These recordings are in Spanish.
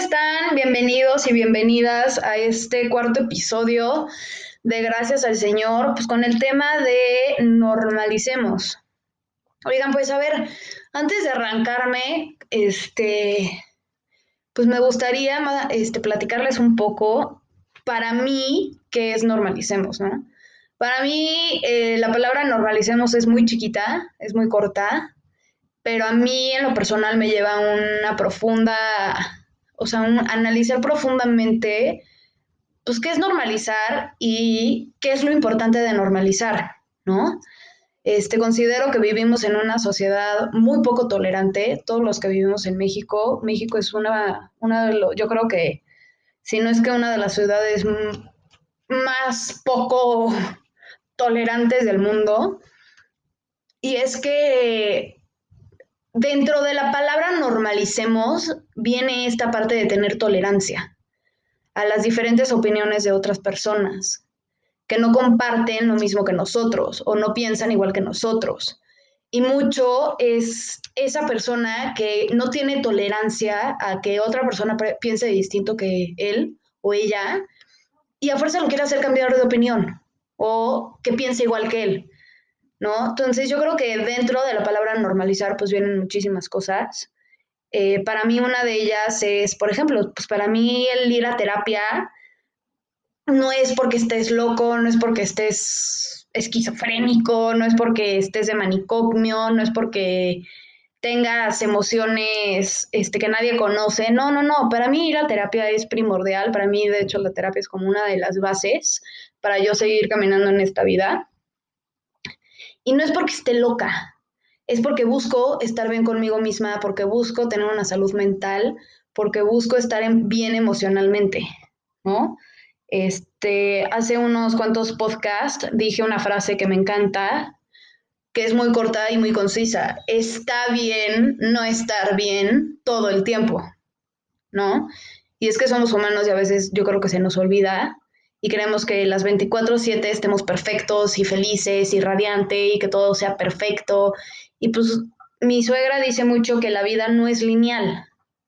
están? Bienvenidos y bienvenidas a este cuarto episodio de Gracias al Señor, pues con el tema de normalicemos. Oigan, pues a ver, antes de arrancarme, este, pues me gustaría este, platicarles un poco para mí qué es normalicemos, ¿no? Para mí eh, la palabra normalicemos es muy chiquita, es muy corta, pero a mí en lo personal me lleva una profunda, o sea, un, analizar profundamente, pues, qué es normalizar y qué es lo importante de normalizar, ¿no? Este, considero que vivimos en una sociedad muy poco tolerante, todos los que vivimos en México. México es una, una de los, yo creo que, si no es que una de las ciudades más poco tolerantes del mundo. Y es que dentro de la palabra normalicemos viene esta parte de tener tolerancia a las diferentes opiniones de otras personas que no comparten lo mismo que nosotros o no piensan igual que nosotros. Y mucho es esa persona que no tiene tolerancia a que otra persona piense distinto que él o ella y a fuerza lo quiere hacer cambiar de opinión o que piense igual que él. ¿no? Entonces yo creo que dentro de la palabra normalizar pues vienen muchísimas cosas. Eh, para mí una de ellas es, por ejemplo, pues para mí el ir a terapia no es porque estés loco, no es porque estés esquizofrénico, no es porque estés de manicomio, no es porque tengas emociones este, que nadie conoce. No, no, no. Para mí ir a terapia es primordial. Para mí, de hecho, la terapia es como una de las bases para yo seguir caminando en esta vida. Y no es porque esté loca, es porque busco estar bien conmigo misma, porque busco tener una salud mental, porque busco estar bien emocionalmente, ¿no? Este, hace unos cuantos podcasts dije una frase que me encanta, que es muy corta y muy concisa. Está bien no estar bien todo el tiempo, ¿no? Y es que somos humanos y a veces yo creo que se nos olvida y queremos que las 24/7 estemos perfectos y felices y radiante y que todo sea perfecto. Y pues mi suegra dice mucho que la vida no es lineal,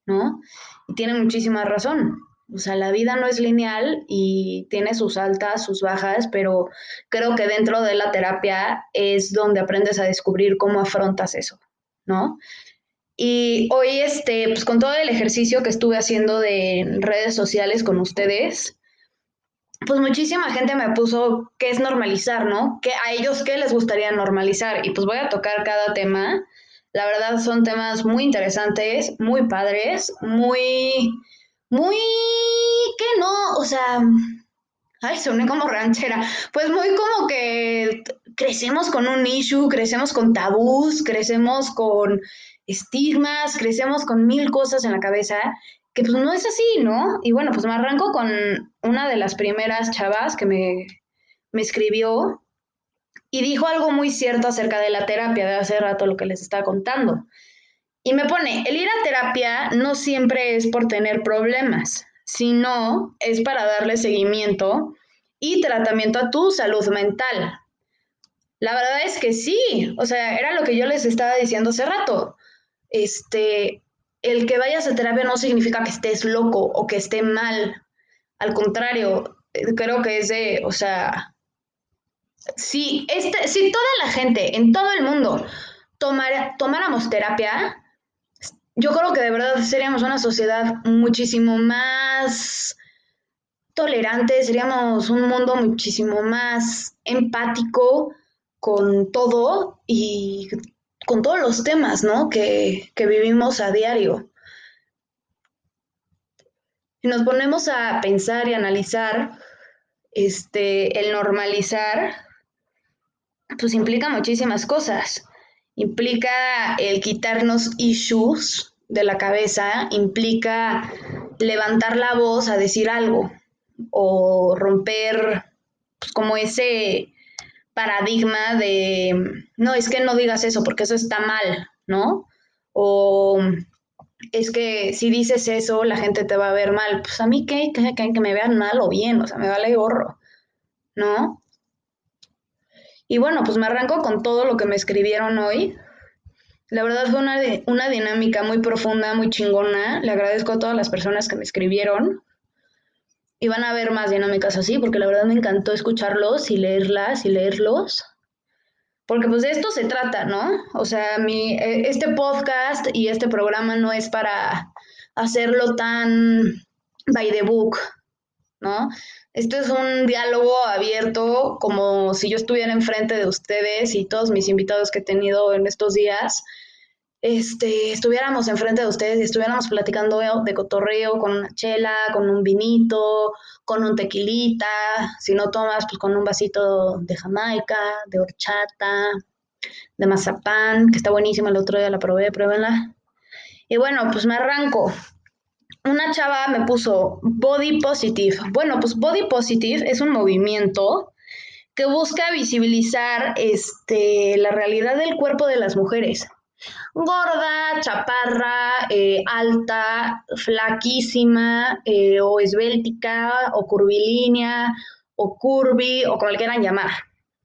¿no? Y tiene muchísima razón. O sea, la vida no es lineal y tiene sus altas, sus bajas, pero creo que dentro de la terapia es donde aprendes a descubrir cómo afrontas eso, ¿no? Y hoy, este, pues con todo el ejercicio que estuve haciendo de redes sociales con ustedes, pues muchísima gente me puso qué es normalizar, ¿no? Que a ellos qué les gustaría normalizar. Y pues voy a tocar cada tema. La verdad son temas muy interesantes, muy padres, muy, muy, que no, o sea, ay, suena como ranchera. Pues muy como que crecemos con un issue, crecemos con tabús, crecemos con estigmas, crecemos con mil cosas en la cabeza que pues no es así, ¿no? Y bueno, pues me arranco con una de las primeras chavas que me, me escribió y dijo algo muy cierto acerca de la terapia, de hace rato lo que les estaba contando. Y me pone, el ir a terapia no siempre es por tener problemas, sino es para darle seguimiento y tratamiento a tu salud mental. La verdad es que sí, o sea, era lo que yo les estaba diciendo hace rato. Este, el que vayas a terapia no significa que estés loco o que esté mal. Al contrario, eh, creo que es de, o sea, si, este, si toda la gente en todo el mundo tomáramos terapia, yo creo que de verdad seríamos una sociedad muchísimo más tolerante, seríamos un mundo muchísimo más empático con todo y con todos los temas, ¿no? Que, que vivimos a diario. Si nos ponemos a pensar y analizar, este, el normalizar, pues implica muchísimas cosas. Implica el quitarnos issues de la cabeza, implica levantar la voz a decir algo o romper pues, como ese paradigma de, no, es que no digas eso porque eso está mal, ¿no? O es que si dices eso, la gente te va a ver mal. Pues a mí qué, que, me vean mal o bien, o sea, me vale gorro, ¿no? Y bueno, pues me arranco con todo lo que me escribieron hoy. La verdad fue una, una dinámica muy profunda, muy chingona. Le agradezco a todas las personas que me escribieron. Y van a haber más dinámicas así, porque la verdad me encantó escucharlos y leerlas y leerlos. Porque pues de esto se trata, ¿no? O sea, mi, e, este podcast y este programa no es para hacerlo tan by the book, ¿no? Esto es un diálogo abierto, como si yo estuviera enfrente de ustedes y todos mis invitados que he tenido en estos días, este, estuviéramos enfrente de ustedes y estuviéramos platicando de cotorreo con una chela, con un vinito, con un tequilita, si no tomas, pues con un vasito de jamaica, de horchata, de mazapán, que está buenísima, el otro día la probé, pruébenla. Y bueno, pues me arranco una chava me puso body positive. Bueno, pues body positive es un movimiento que busca visibilizar este, la realidad del cuerpo de las mujeres. Gorda, chaparra, eh, alta, flaquísima, eh, o esbéltica, o curvilínea, o curvy, o como le llamar.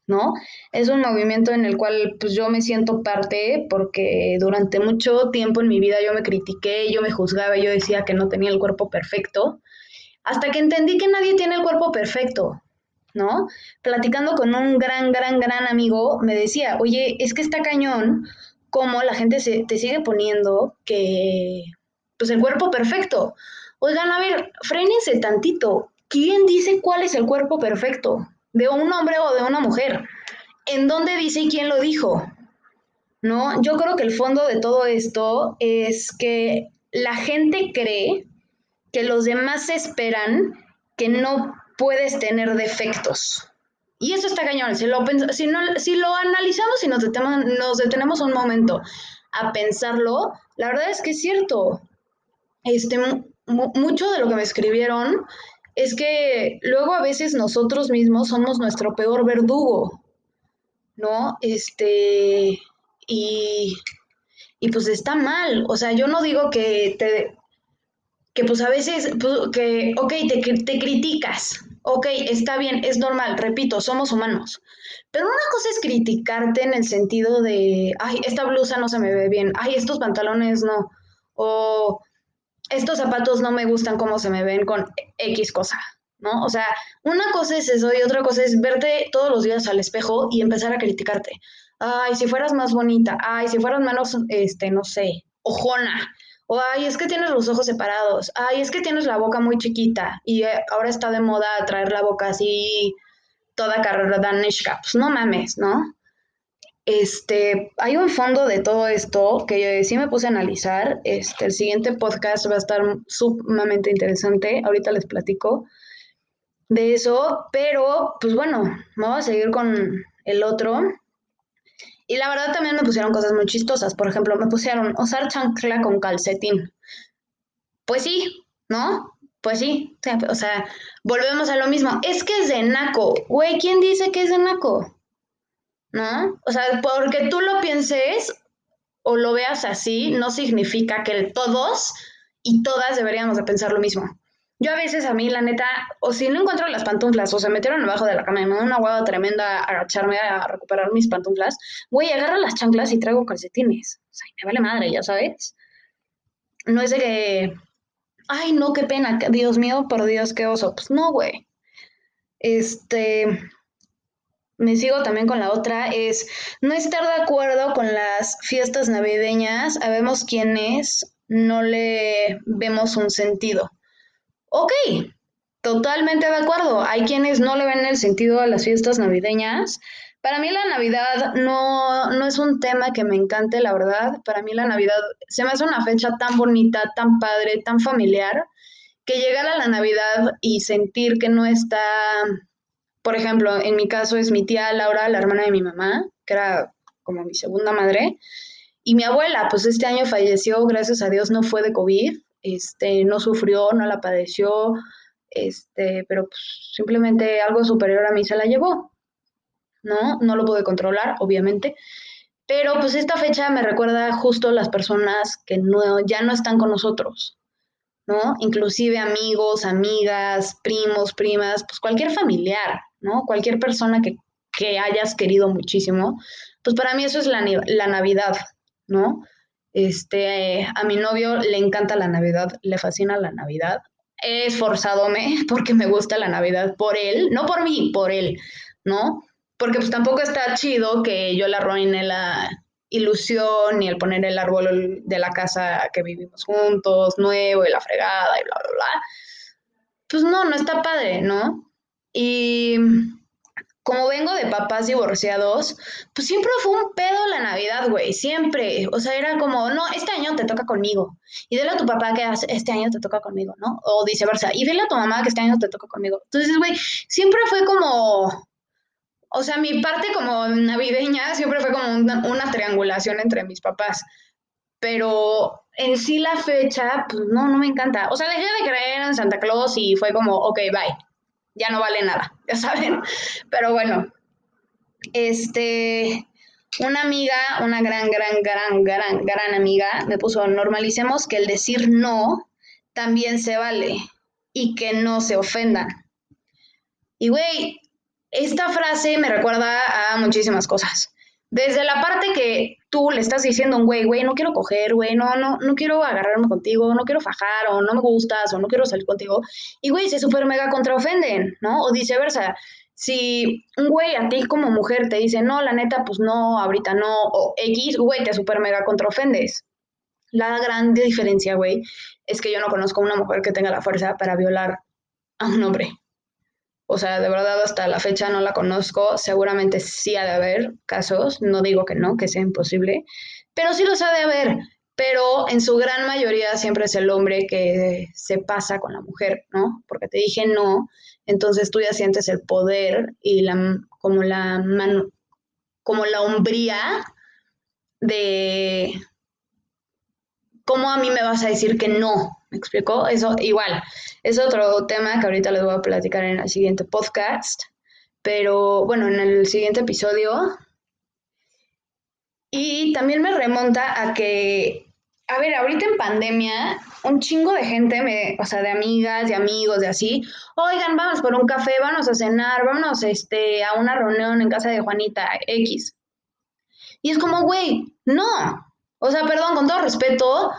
¿no? Es un movimiento en el cual pues yo me siento parte porque durante mucho tiempo en mi vida yo me critiqué, yo me juzgaba, yo decía que no tenía el cuerpo perfecto, hasta que entendí que nadie tiene el cuerpo perfecto, ¿no? Platicando con un gran, gran, gran amigo, me decía, oye, es que está cañón como la gente se, te sigue poniendo que, pues el cuerpo perfecto. Oigan, a ver, frénense tantito. ¿Quién dice cuál es el cuerpo perfecto? de un hombre o de una mujer. ¿En dónde dice y quién lo dijo? ¿No? Yo creo que el fondo de todo esto es que la gente cree que los demás esperan que no puedes tener defectos. Y eso está cañón. Si lo, si si lo analizamos y nos detenemos, nos detenemos un momento a pensarlo, la verdad es que es cierto. Este, mucho de lo que me escribieron es que luego a veces nosotros mismos somos nuestro peor verdugo, ¿no? Este, y, y pues está mal, o sea, yo no digo que te, que pues a veces, pues, que, ok, te, te criticas, ok, está bien, es normal, repito, somos humanos, pero una cosa es criticarte en el sentido de, ay, esta blusa no se me ve bien, ay, estos pantalones no, o estos zapatos no me gustan como se me ven con X cosa, ¿no? O sea, una cosa es eso y otra cosa es verte todos los días al espejo y empezar a criticarte. Ay, si fueras más bonita, ay, si fueras menos, este, no sé, ojona. O, ay, es que tienes los ojos separados. Ay, es que tienes la boca muy chiquita. Y eh, ahora está de moda traer la boca así toda carrera danishka. Pues no mames, ¿no? Este, hay un fondo de todo esto que sí me puse a analizar. Este, el siguiente podcast va a estar sumamente interesante. Ahorita les platico de eso, pero pues bueno, vamos a seguir con el otro. Y la verdad también me pusieron cosas muy chistosas. Por ejemplo, me pusieron usar chancla con calcetín. Pues sí, ¿no? Pues sí. O sea, volvemos a lo mismo. Es que es de naco. Güey, ¿quién dice que es de naco? ¿no? O sea, porque tú lo pienses o lo veas así, no significa que todos y todas deberíamos de pensar lo mismo. Yo a veces a mí, la neta, o si no encuentro las pantuflas o se metieron abajo de la cama y me da una hueva tremenda a agacharme a recuperar mis pantuflas, güey, agarro las chanclas y traigo calcetines. O sea, me vale madre, ya sabes. No es de que, ay, no, qué pena, Dios mío, por Dios, qué oso. Pues no, güey. Este, me sigo también con la otra, es no estar de acuerdo con las fiestas navideñas. Habemos quienes no le vemos un sentido. Ok, totalmente de acuerdo. Hay quienes no le ven el sentido a las fiestas navideñas. Para mí la Navidad no, no es un tema que me encante, la verdad. Para mí la Navidad se me hace una fecha tan bonita, tan padre, tan familiar, que llegar a la Navidad y sentir que no está por ejemplo, en mi caso es mi tía Laura, la hermana de mi mamá, que era como mi segunda madre, y mi abuela, pues este año falleció, gracias a Dios no fue de COVID, este, no sufrió, no la padeció, este, pero pues, simplemente algo superior a mí se la llevó, ¿no? No lo pude controlar, obviamente, pero pues esta fecha me recuerda justo las personas que no, ya no están con nosotros, ¿no? Inclusive amigos, amigas, primos, primas, pues cualquier familiar, ¿no? Cualquier persona que, hayas querido muchísimo, pues para mí eso es la, la Navidad, ¿no? Este, a mi novio le encanta la Navidad, le fascina la Navidad. He esforzadome porque me gusta la Navidad por él, no por mí, por él, ¿no? Porque pues tampoco está chido que yo le arruine la ilusión y el poner el árbol de la casa que vivimos juntos, nuevo y la fregada y bla, bla, bla. Pues no, no está padre, ¿no? Y como vengo de papás divorciados, pues siempre fue un pedo la Navidad, güey, siempre. O sea, era como, no, este año te toca conmigo. Y dile a tu papá que este año te toca conmigo, ¿no? O viceversa. Y dile a tu mamá que este año te toca conmigo. Entonces, güey, siempre fue como, o sea, mi parte como navideña siempre fue como una, triangulación entre mis papás. Pero en sí la fecha, pues no, no me encanta. O sea, dejé de creer en Santa Claus y fue como, ok, bye ya no vale nada, ya saben. Pero bueno, este, una amiga, una gran, gran, gran, gran, gran amiga, me puso, normalicemos que el decir no también se vale y que no se ofendan. Y güey, esta frase me recuerda a muchísimas cosas. Desde la parte que tú le estás diciendo a un güey, güey, no quiero coger, güey, no, no, no quiero agarrarme contigo, no quiero fajar, o no me gustas, o no quiero salir contigo. Y güey, se súper mega contraofenden, ¿no? O viceversa. Si un güey a ti como mujer te dice, no, la neta, pues no, ahorita no, o X, güey, te súper mega contraofendes. La gran diferencia, güey, es que yo no conozco a una mujer que tenga la fuerza para violar a un hombre. O sea, de verdad hasta la fecha no la conozco. Seguramente sí ha de haber casos. No digo que no, que sea imposible, pero sí los ha de haber. Pero en su gran mayoría siempre es el hombre que se pasa con la mujer, ¿no? Porque te dije no, entonces tú ya sientes el poder y la como la mano, como la hombría de cómo a mí me vas a decir que no, ¿Me explicó? Eso igual, es otro tema que ahorita les voy a platicar en el siguiente podcast, pero bueno, en el siguiente episodio. Y también me remonta a que, a ver, ahorita en pandemia, un chingo de gente, me, o sea, de amigas, de amigos, de así, oigan, vamos por un café, vamos a cenar, vamos este, a una reunión en casa de Juanita X. Y es como, güey, no. O sea, perdón, con todo respeto,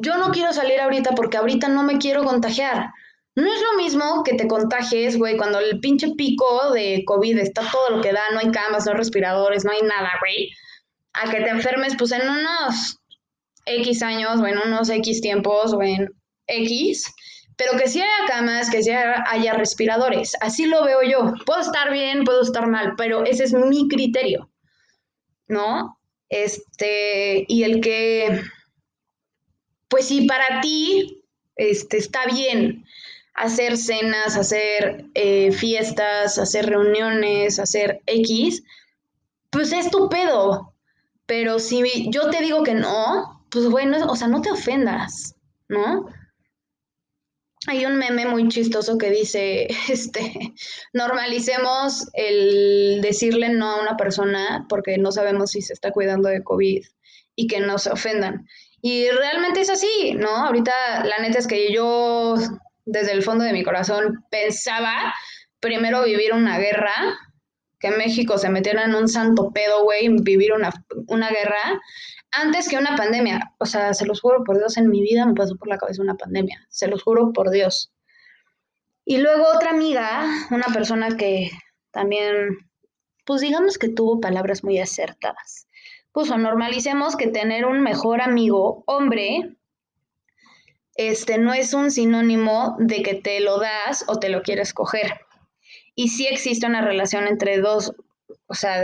yo no quiero salir ahorita porque ahorita no me quiero contagiar. No es lo mismo que te contagies, güey, cuando el pinche pico de COVID está todo lo que da, no hay camas, no hay respiradores, no hay nada, güey. A que te enfermes, pues en unos X años, o unos X tiempos, o en X, pero que sí haya camas, que sí haya respiradores. Así lo veo yo. Puedo estar bien, puedo estar mal, pero ese es mi criterio, ¿no? Este, y el que pues si para ti este, está bien hacer cenas, hacer eh, fiestas, hacer reuniones, hacer X, pues es tu pedo. Pero si yo te digo que no, pues bueno, o sea, no te ofendas, ¿no? Hay un meme muy chistoso que dice, este, normalicemos el decirle no a una persona porque no sabemos si se está cuidando de COVID y que no se ofendan. Y realmente es así, ¿no? Ahorita la neta es que yo desde el fondo de mi corazón pensaba primero vivir una guerra, que México se metiera en un santo pedo, güey, vivir una, una guerra, antes que una pandemia. O sea, se los juro por Dios, en mi vida me pasó por la cabeza una pandemia, se los juro por Dios. Y luego otra amiga, una persona que también, pues digamos que tuvo palabras muy acertadas puso, normalicemos que tener un mejor amigo hombre este, no es un sinónimo de que te lo das o te lo quieres coger. Y sí existe una relación entre dos, o sea,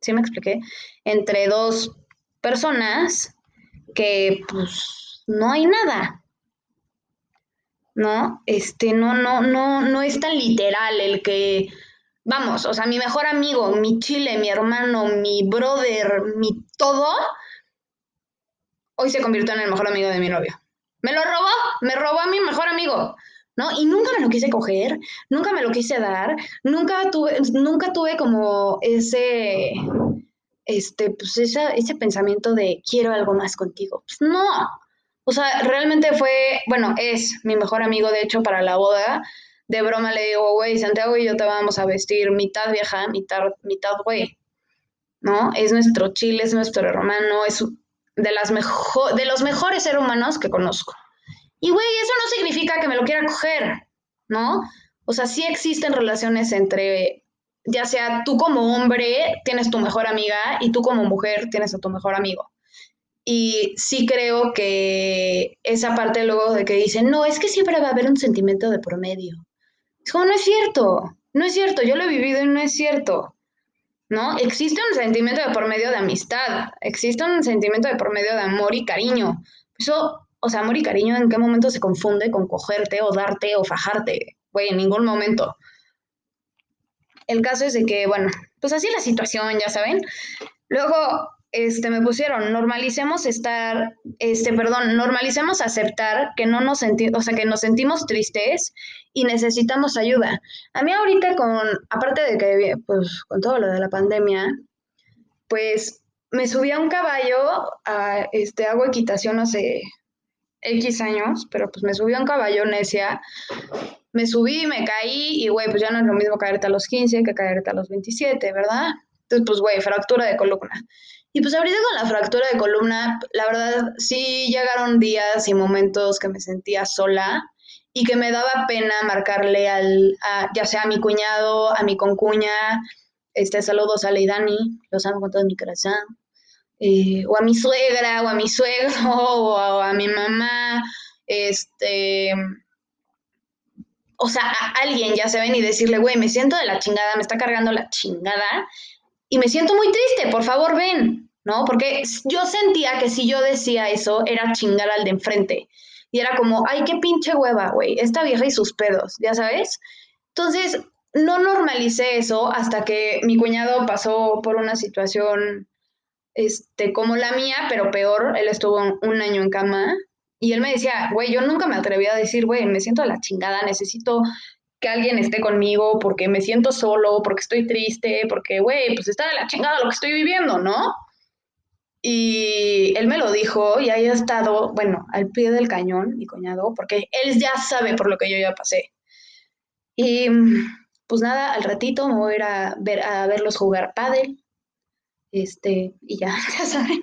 ¿sí me expliqué? Entre dos personas que pues no hay nada. ¿No? Este, no, no, no, no es tan literal el que vamos, o sea, mi mejor amigo, mi chile, mi hermano, mi brother, mi todo, hoy se convirtió en el mejor amigo de mi novio. Me lo robó, me robó a mi mejor amigo, ¿no? Y nunca me lo quise coger, nunca me lo quise dar, nunca tuve, nunca tuve como ese, este, pues ese pensamiento de quiero algo más contigo. Pues no. O sea, realmente fue, bueno, es mi mejor amigo, de hecho, para la boda de broma le digo, güey, Santiago y yo te vamos a vestir mitad vieja, mitad, mitad güey. ¿no? Es nuestro chile, es nuestro hermano, es de, las de los mejores seres humanos que conozco. Y, güey, eso no significa que me lo quiera coger, ¿no? O sea, sí existen relaciones entre, ya sea tú como hombre tienes tu mejor amiga y tú como mujer tienes a tu mejor amigo. Y sí creo que esa parte luego de que dicen, no, es que siempre va a haber un sentimiento de promedio. Es como, no es cierto, no es cierto, yo lo he vivido y no es cierto. ¿no? Existe un sentimiento de por medio de amistad, existe un sentimiento de por medio de amor y cariño. Eso, o sea, amor y cariño, ¿en qué momento se confunde con cogerte o darte o fajarte? Güey, en ningún momento. El caso es de que, bueno, pues así la situación, ya saben. Luego, este, me pusieron, normalicemos estar, este, perdón, normalicemos aceptar que no nos sentimos, o sea, que nos sentimos tristes y necesitamos ayuda. A mí ahorita con, aparte de que, pues, con todo lo de la pandemia, pues, me subí a un caballo, a, este, hago equitación hace X años, pero pues me subí a un caballo necia, me subí, me caí y, güey, pues ya no es lo mismo caerte a los 15 que caerte a los 27, ¿verdad? Entonces, pues, güey, fractura de columna. Y pues ahorita con la fractura de columna, la verdad sí llegaron días y momentos que me sentía sola y que me daba pena marcarle al, ya sea a mi cuñado, a mi concuña, este, saludos a Leidani, los amo con todo mi corazón, eh, o a mi suegra, o a mi suegro, o a, mi mamá, este, o sea, a alguien, ya saben, y decirle, güey, me siento de la chingada, me está cargando la chingada, y me siento muy triste, por favor ven, ¿no? Porque yo sentía que si yo decía eso era chingar al de enfrente. Y era como, ay, qué pinche hueva, güey, esta vieja y sus pedos, ya sabes. Entonces, no normalicé eso hasta que mi cuñado pasó por una situación este, como la mía, pero peor. Él estuvo un año en cama y él me decía, güey, yo nunca me atreví a decir, güey, me siento a la chingada, necesito que alguien esté conmigo porque me siento solo, porque estoy triste, porque, güey, pues está de la chingada lo que estoy viviendo, ¿no? Y él me lo dijo y ahí ha estado, bueno, al pie del cañón, mi cuñado, porque él ya sabe por lo que yo ya pasé. Y pues nada, al ratito me voy a ir a, ver, a verlos jugar pádel. Este, y ya, ya saben.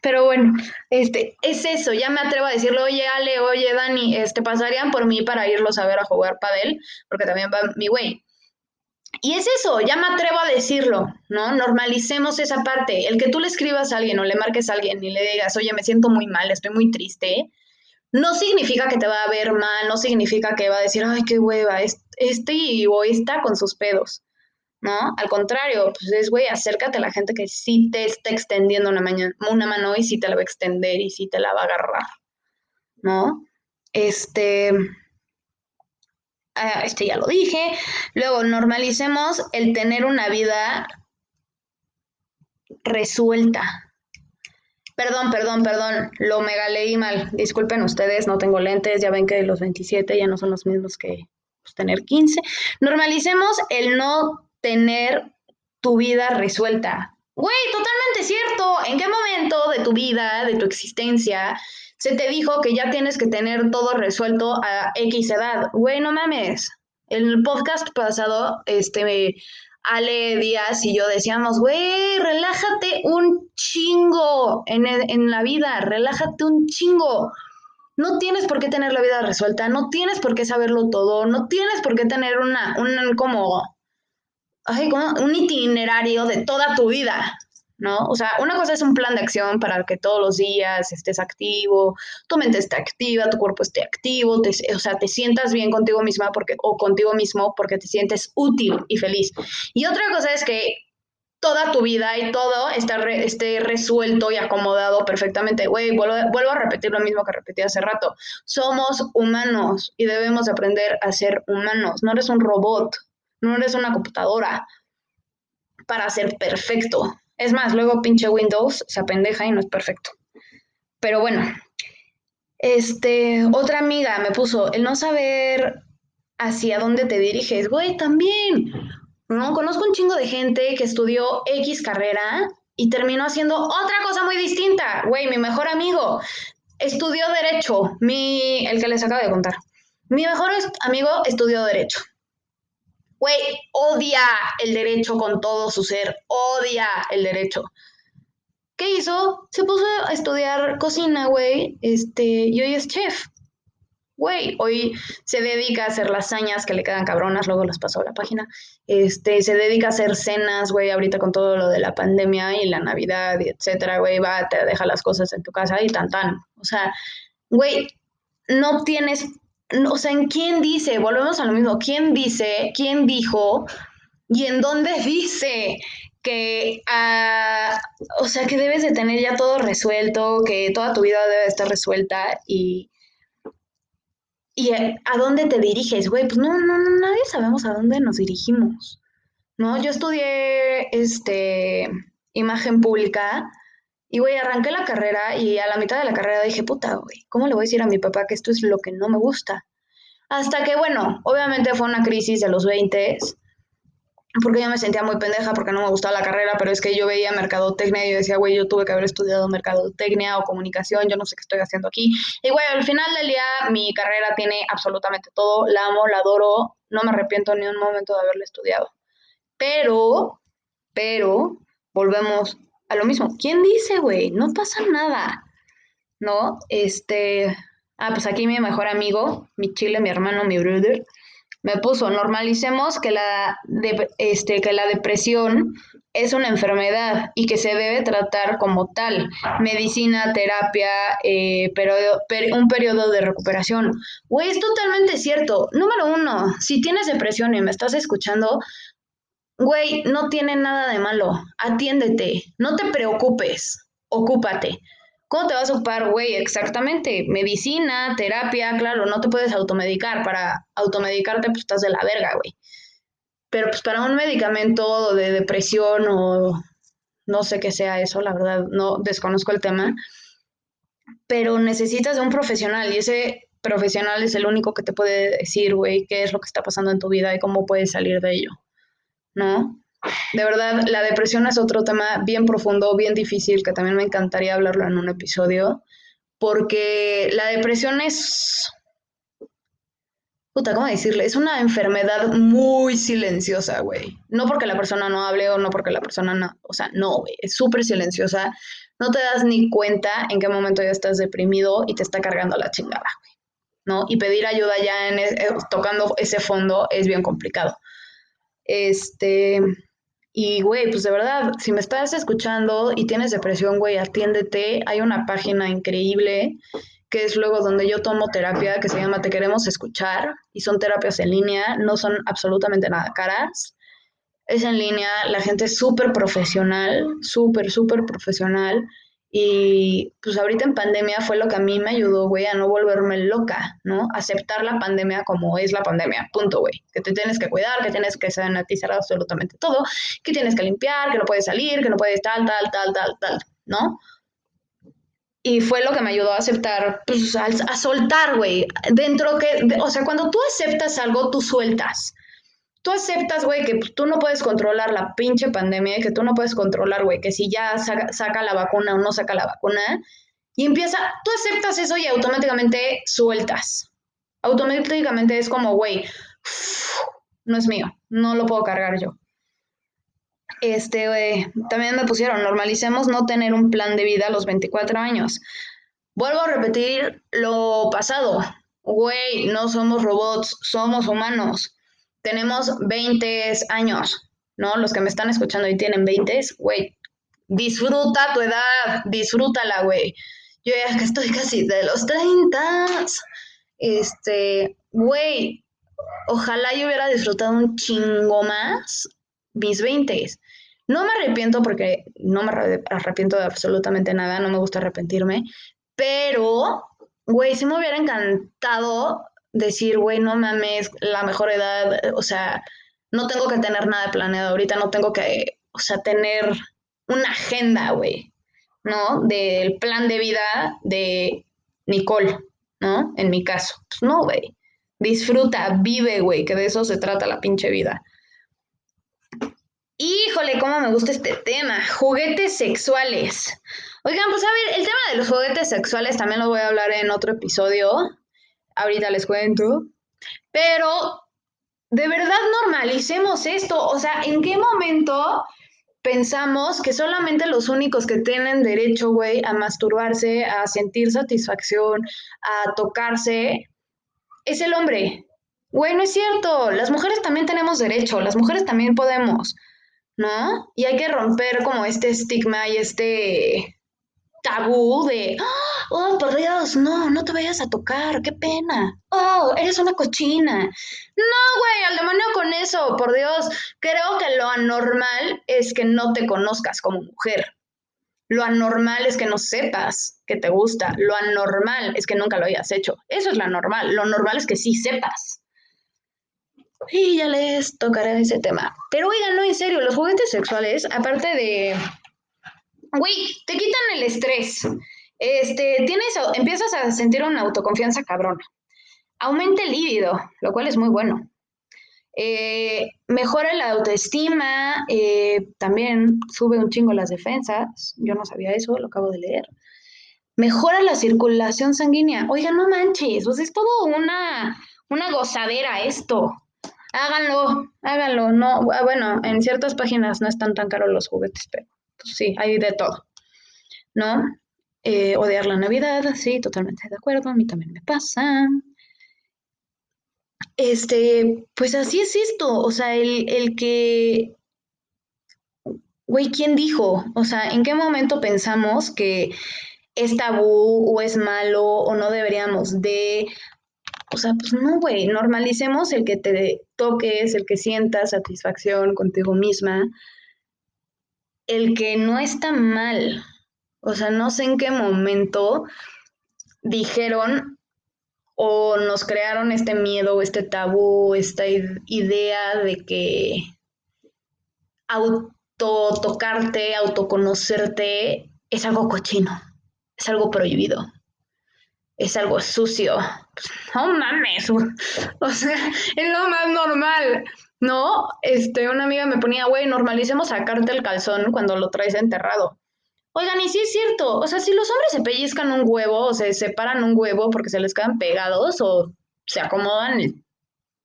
Pero bueno, este, es eso, ya me atrevo a decirle, oye Ale, oye Dani, este, pasarían por mí para irlos a ver a jugar padel, porque también va mi güey. Y es eso, ya me atrevo a decirlo, ¿no? Normalicemos esa parte. El que tú le escribas a alguien o le marques a alguien y le digas, oye, me siento muy mal, estoy muy triste, no significa que te va a ver mal, no significa que va a decir, ay, qué hueva, este o está con sus pedos. ¿no? Al contrario, pues es, güey, acércate a la gente que sí te está extendiendo una, una mano y sí te la va a extender y sí te la va a agarrar, ¿no? Este, este ya lo dije. Luego, normalicemos el tener una vida resuelta. Perdón, perdón, perdón, lo mega leí mal. Disculpen ustedes, no tengo lentes, ya ven que los 27 ya no son los mismos que pues, tener 15. Normalicemos el no tener tu vida resuelta. Güey, totalmente cierto. ¿En qué momento de tu vida, de tu existencia, se te dijo que ya tienes que tener todo resuelto a X edad? Güey, no mames. El podcast pasado, este, Ale Díaz y yo decíamos, güey, relájate un chingo en, en, la vida, relájate un chingo. No tienes por qué tener la vida resuelta, no tienes por qué saberlo todo, no tienes por qué tener una, una como un itinerario de toda tu vida, ¿no? O sea, una cosa es un plan de acción para que todos los días estés activo, tu mente esté activa, tu cuerpo esté activo, o sea, te sientas bien contigo misma porque, o contigo mismo porque te sientes útil y feliz. Y otra cosa es que toda tu vida y todo esté resuelto y acomodado perfectamente. Güey, vuelvo, vuelvo, a repetir lo mismo que repetí hace rato. Somos humanos y debemos aprender a ser humanos. No eres un robot, no eres una computadora para ser perfecto. Es más, luego pinche Windows se apendeja y no es perfecto. Pero bueno, este, otra amiga me puso el no saber hacia dónde te diriges. Güey, también. No, conozco un chingo de gente que estudió X carrera y terminó haciendo otra cosa muy distinta. Güey, mi mejor amigo estudió Derecho, mi, el que les acabo de contar. Mi mejor amigo estudió Derecho Güey, odia el derecho con todo su ser, odia el derecho. ¿Qué hizo? Se puso a estudiar cocina, güey, este, y hoy es chef. Güey, hoy se dedica a hacer lasañas que le quedan cabronas, luego las pasó a la página. Este, se dedica a hacer cenas, güey, ahorita con todo lo de la pandemia y la Navidad, y etcétera, güey, va, te deja las cosas en tu casa y tan tan. O sea, güey, no tienes o sea, ¿en quién dice? Volvemos a lo mismo. ¿Quién dice? ¿Quién dijo? ¿Y en dónde dice que, uh, o sea, que debes de tener ya todo resuelto, que toda tu vida debe estar resuelta y, y a, dónde te diriges, güey? Pues no, no, no, nadie sabemos a dónde nos dirigimos, ¿no? Yo estudié, este, imagen pública y, güey, arranqué la carrera y a la mitad de la carrera dije, puta, güey, ¿cómo le voy a decir a mi papá que esto es lo que no me gusta? Hasta que, bueno, obviamente fue una crisis de los 20, porque yo me sentía muy pendeja porque no me gustaba la carrera, pero es que yo veía mercadotecnia y yo decía, güey, yo tuve que haber estudiado mercadotecnia o comunicación, yo no sé qué estoy haciendo aquí. Y, güey, al final del día mi carrera tiene absolutamente todo, la amo, la adoro, no me arrepiento ni un momento de haberla estudiado. Pero, pero, volvemos a lo mismo. ¿Quién dice, güey? No pasa nada. ¿No? Este. Ah, pues aquí mi mejor amigo, mi chile, mi hermano, mi brother, me puso, normalicemos que la, este, que la depresión es una enfermedad y que se debe tratar como tal. Medicina, terapia, eh, pero, un periodo de recuperación. Güey, es totalmente cierto. Número uno, si tienes depresión y me estás escuchando, Güey, no tiene nada de malo. Atiéndete. No te preocupes. Ocúpate. ¿Cómo te vas a ocupar, güey? Exactamente. Medicina, terapia, claro, no te puedes automedicar. Para automedicarte, pues estás de la verga, güey. Pero pues para un medicamento de depresión o no sé qué sea eso, la verdad, no desconozco el tema. Pero necesitas de un profesional y ese profesional es el único que te puede decir, güey, qué es lo que está pasando en tu vida y cómo puedes salir de ello. ¿No? De verdad, la depresión es otro tema bien profundo, bien difícil, que también me encantaría hablarlo en un episodio, porque la depresión es... Puta, ¿cómo decirle? Es una enfermedad muy silenciosa, güey. No porque la persona no hable o no porque la persona no... O sea, no, güey. Es súper silenciosa. No te das ni cuenta en qué momento ya estás deprimido y te está cargando la chingada, güey. ¿No? Y pedir ayuda ya en e, tocando ese fondo es bien complicado. Este, y güey, pues de verdad, si me estás escuchando y tienes depresión, güey, atiéndete. Hay una página increíble que es luego donde yo tomo terapia que se llama Te queremos escuchar y son terapias en línea, no son absolutamente nada caras. Es en línea, la gente es súper profesional, súper, súper profesional y pues ahorita en pandemia fue lo que a mí me ayudó, güey, a no volverme loca, ¿no? Aceptar la pandemia como es la pandemia, punto, güey. Que te tienes que cuidar, que tienes que sanitizar absolutamente todo, que tienes que limpiar, que no puedes salir, que no puedes tal, tal, tal, tal, tal, ¿no? Y fue lo que me ayudó a aceptar, pues a, a soltar, güey. Dentro que, o sea, cuando tú aceptas algo, tú sueltas tú aceptas, güey, que tú no puedes controlar la pinche pandemia, que tú no puedes controlar, güey, que si ya saca, la vacuna o no saca la vacuna, y empieza, tú aceptas eso y automáticamente sueltas. Automáticamente es como, güey, no es mío, no lo puedo cargar yo. Este, güey, también me pusieron, normalicemos no tener un plan de vida a los 24 años. Vuelvo a repetir lo pasado. Güey, no somos robots, somos humanos tenemos 20 años, ¿no? Los que me están escuchando y tienen 20, güey, disfruta tu edad, disfrútala, güey. Yo ya que estoy casi de los 30, este, güey, ojalá yo hubiera disfrutado un chingo más mis 20. No me arrepiento porque no me arrepiento de absolutamente nada, no me gusta arrepentirme, pero, güey, sí me hubiera encantado decir, güey, no mames, la mejor edad, o sea, no tengo que tener nada planeado ahorita, no tengo que, o sea, tener una agenda, güey, ¿no? Del plan de vida de Nicole, ¿no? En mi caso. Pues no, güey. Disfruta, vive, güey, que de eso se trata la pinche vida. Híjole, cómo me gusta este tema. Juguetes sexuales. Oigan, pues a ver, el tema de los juguetes sexuales también lo voy a hablar en otro episodio ahorita les cuento, pero de verdad normalicemos esto. O sea, ¿en qué momento pensamos que solamente los únicos que tienen derecho, güey, a masturbarse, a sentir satisfacción, a tocarse, es el hombre? Güey, no es cierto. Las mujeres también tenemos derecho, las mujeres también podemos, ¿no? Y hay que romper como este estigma y este tabú de, oh, por Dios, no, no te vayas a tocar, qué pena. Oh, eres una cochina. No, güey, al demonio con eso, por Dios. Creo que lo anormal es que no te conozcas como mujer. Lo anormal es que no sepas que te gusta. Lo anormal es que nunca lo hayas hecho. Eso es lo anormal. Lo normal es que sí sepas. Y ya les tocaré ese tema. Pero oigan, no, en serio, los juguetes sexuales, aparte de güey, te quitan el estrés. Este, tienes, empiezas a sentir una autoconfianza cabrona. Aumenta el líbido, lo cual es muy bueno. Eh, mejora la autoestima, eh, también sube un chingo las defensas. Yo no sabía eso, lo acabo de leer. Mejora la circulación sanguínea. Oiga, no manches, pues es todo una, una gozadera esto. Háganlo, háganlo. No, bueno, en ciertas páginas no están tan caros los juguetes, pero pues sí, hay de todo, ¿no? Eh, odiar la Navidad, sí, totalmente de acuerdo, a mí también me pasa. Este, pues así es esto, o sea, el, el que, güey, ¿quién dijo? O sea, ¿en qué momento pensamos que es tabú o es malo o no deberíamos de... O sea, pues no, güey, normalicemos el que te toques, el que sientas satisfacción contigo misma, el que no está mal. O sea, no sé en qué momento dijeron o nos crearon este miedo, este tabú, esta idea de que autotocarte, autoconocerte es algo cochino, es algo prohibido, es algo sucio. No mames, o sea, es lo más normal. No, este, una amiga me ponía, güey, normalicemos sacarte el calzón cuando lo traes enterrado. Oigan, y sí es cierto, o sea, si los hombres se pellizcan un huevo o se separan un huevo porque se les quedan pegados o se acomodan el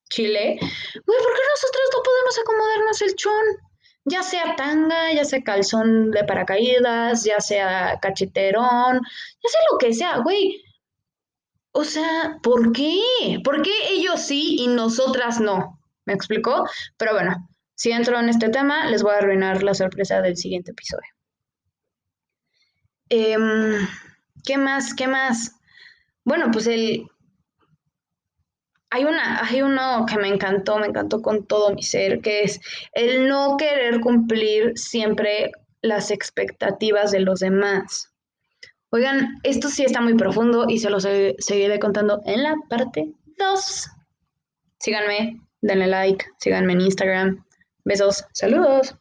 chile, güey, ¿por qué nosotros no podemos acomodarnos el chón? Ya sea tanga, ya sea calzón de paracaídas, ya sea cacheterón, ya sea lo que sea, güey. O sea, ¿por qué? ¿Por qué ellos sí y nosotras no? ¿Me explicó? Pero bueno, si entro en este tema, les voy a arruinar la sorpresa del siguiente episodio. Em, ¿Qué más? ¿Qué más? Bueno, pues el... Hay, una, hay uno que me encantó, me encantó con todo mi ser, que es el no querer cumplir siempre las expectativas de los demás. Oigan, esto sí está muy profundo y se lo seguiré contando en la parte 2. Síganme, denle like, síganme en Instagram. Besos, saludos.